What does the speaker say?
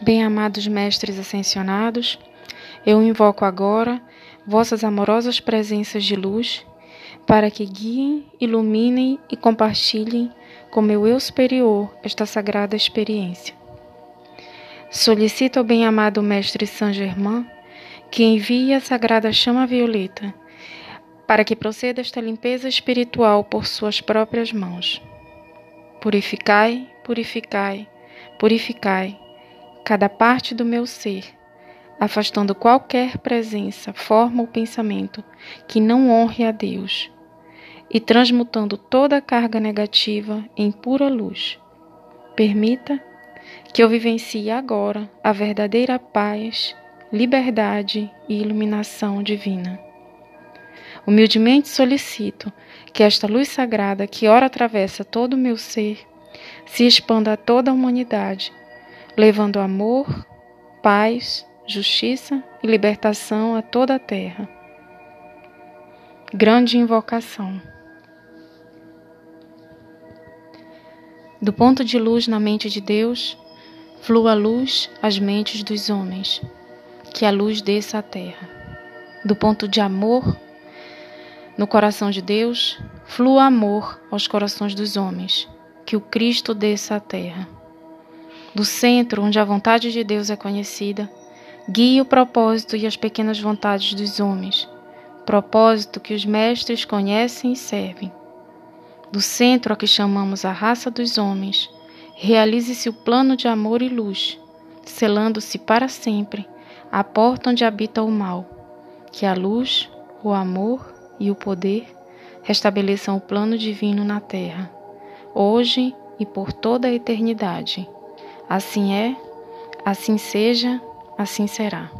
Bem-amados mestres ascensionados, eu invoco agora vossas amorosas presenças de luz para que guiem, iluminem e compartilhem com meu eu superior esta sagrada experiência. Solicito ao bem-amado Mestre Saint Germain que envie a sagrada chama violeta para que proceda esta limpeza espiritual por suas próprias mãos. Purificai, purificai, purificai cada parte do meu ser, afastando qualquer presença, forma ou pensamento que não honre a Deus e transmutando toda carga negativa em pura luz. Permita que eu vivencie agora a verdadeira paz, liberdade e iluminação divina. Humildemente solicito que esta luz sagrada que ora atravessa todo o meu ser se expanda a toda a humanidade, levando amor, paz, justiça e libertação a toda a terra. Grande invocação. Do ponto de luz na mente de Deus, flua a luz às mentes dos homens, que a luz desça à terra. Do ponto de amor no coração de Deus, flua amor aos corações dos homens, que o Cristo desça à terra. Do centro, onde a vontade de Deus é conhecida, guie o propósito e as pequenas vontades dos homens, propósito que os mestres conhecem e servem do centro a que chamamos a raça dos homens, realize-se o plano de amor e luz, selando-se para sempre a porta onde habita o mal, que a luz, o amor e o poder restabeleçam o plano divino na terra, hoje e por toda a eternidade. Assim é, assim seja, assim será.